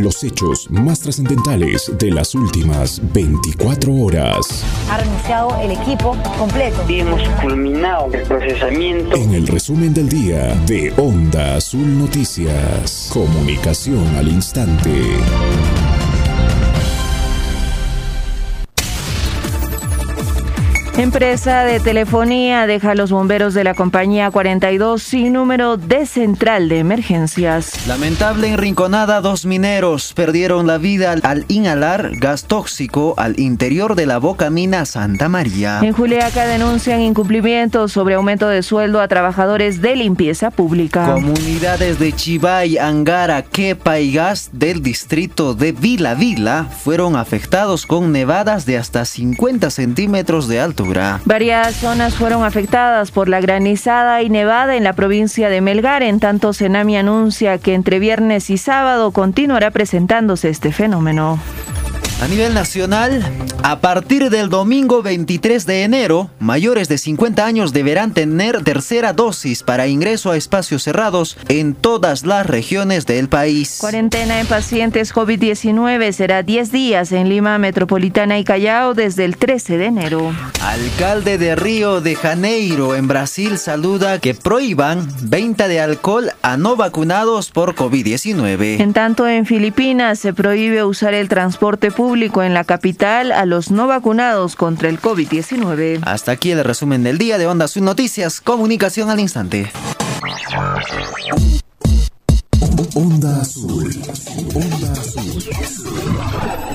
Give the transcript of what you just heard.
Los hechos más trascendentales de las últimas 24 horas. Ha renunciado el equipo completo. Y hemos culminado el procesamiento. En el resumen del día de Onda Azul Noticias. Comunicación al instante. Empresa de telefonía deja a los bomberos de la compañía 42 sin número de central de emergencias. Lamentable enrinconada, dos mineros perdieron la vida al inhalar gas tóxico al interior de la boca mina Santa María. En Juliaca denuncian incumplimientos sobre aumento de sueldo a trabajadores de limpieza pública. Comunidades de Chivay, Angara, Quepa y Gas del distrito de Vila Vila fueron afectados con nevadas de hasta 50 centímetros de Varias zonas fueron afectadas por la granizada y nevada en la provincia de Melgar. En tanto, Senami anuncia que entre viernes y sábado continuará presentándose este fenómeno. A nivel nacional, a partir del domingo 23 de enero, mayores de 50 años deberán tener tercera dosis para ingreso a espacios cerrados en todas las regiones del país. Cuarentena en pacientes COVID-19 será 10 días en Lima Metropolitana y Callao desde el 13 de enero. Alcalde de Río de Janeiro en Brasil saluda que prohíban venta de alcohol a no vacunados por COVID-19. En tanto, en Filipinas se prohíbe usar el transporte público en la capital a los no vacunados contra el COVID-19. Hasta aquí el resumen del día de Onda Azul Noticias, comunicación al instante. Onda Azul. Onda Azul.